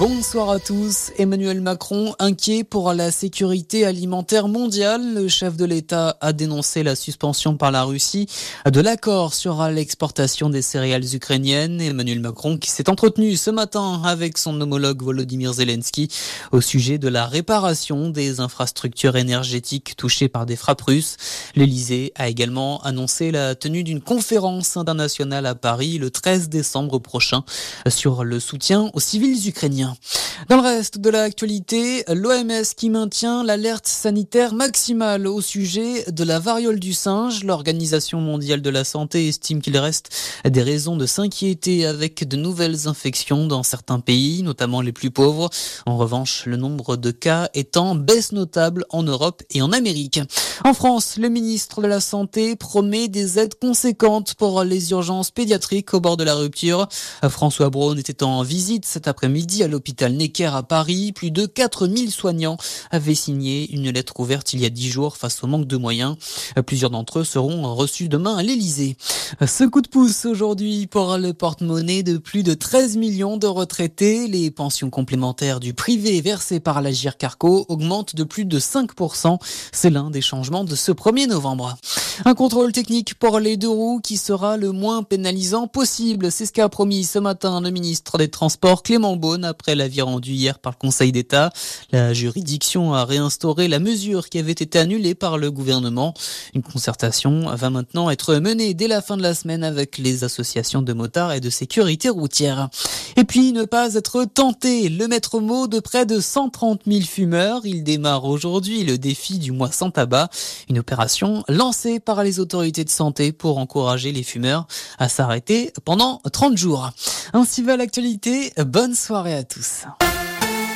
Bonsoir à tous. Emmanuel Macron inquiet pour la sécurité alimentaire mondiale. Le chef de l'État a dénoncé la suspension par la Russie de l'accord sur l'exportation des céréales ukrainiennes. Emmanuel Macron qui s'est entretenu ce matin avec son homologue Volodymyr Zelensky au sujet de la réparation des infrastructures énergétiques touchées par des frappes russes. L'Élysée a également annoncé la tenue d'une conférence internationale à Paris le 13 décembre prochain sur le soutien aux civils ukrainiens. Dans le reste de l'actualité, l'OMS qui maintient l'alerte sanitaire maximale au sujet de la variole du singe. L'Organisation mondiale de la santé estime qu'il reste des raisons de s'inquiéter avec de nouvelles infections dans certains pays, notamment les plus pauvres. En revanche, le nombre de cas est en baisse notable en Europe et en Amérique. En France, le ministre de la Santé promet des aides conséquentes pour les urgences pédiatriques au bord de la rupture. François Braun était en visite cet après-midi à l'hôpital Necker à Paris. Plus de 4000 soignants avaient signé une lettre ouverte il y a 10 jours face au manque de moyens. Plusieurs d'entre eux seront reçus demain à l'Elysée. Ce coup de pouce aujourd'hui pour le porte-monnaie de plus de 13 millions de retraités. Les pensions complémentaires du privé versées par l'Agir Carco augmentent de plus de 5%. C'est l'un des changements de ce 1er novembre. Un contrôle technique pour les deux roues qui sera le moins pénalisant possible. C'est ce qu'a promis ce matin le ministre des Transports Clément Beaune après l'avis rendu hier par le Conseil d'État. La juridiction a réinstauré la mesure qui avait été annulée par le gouvernement. Une concertation va maintenant être menée dès la fin de la semaine avec les associations de motards et de sécurité routière. Et puis ne pas être tenté. Le maître mot de près de 130 000 fumeurs. Il démarre aujourd'hui le défi du mois sans tabac. Une opération lancée par les autorités de santé pour encourager les fumeurs à s'arrêter pendant 30 jours. Ainsi va l'actualité. Bonne soirée à tous.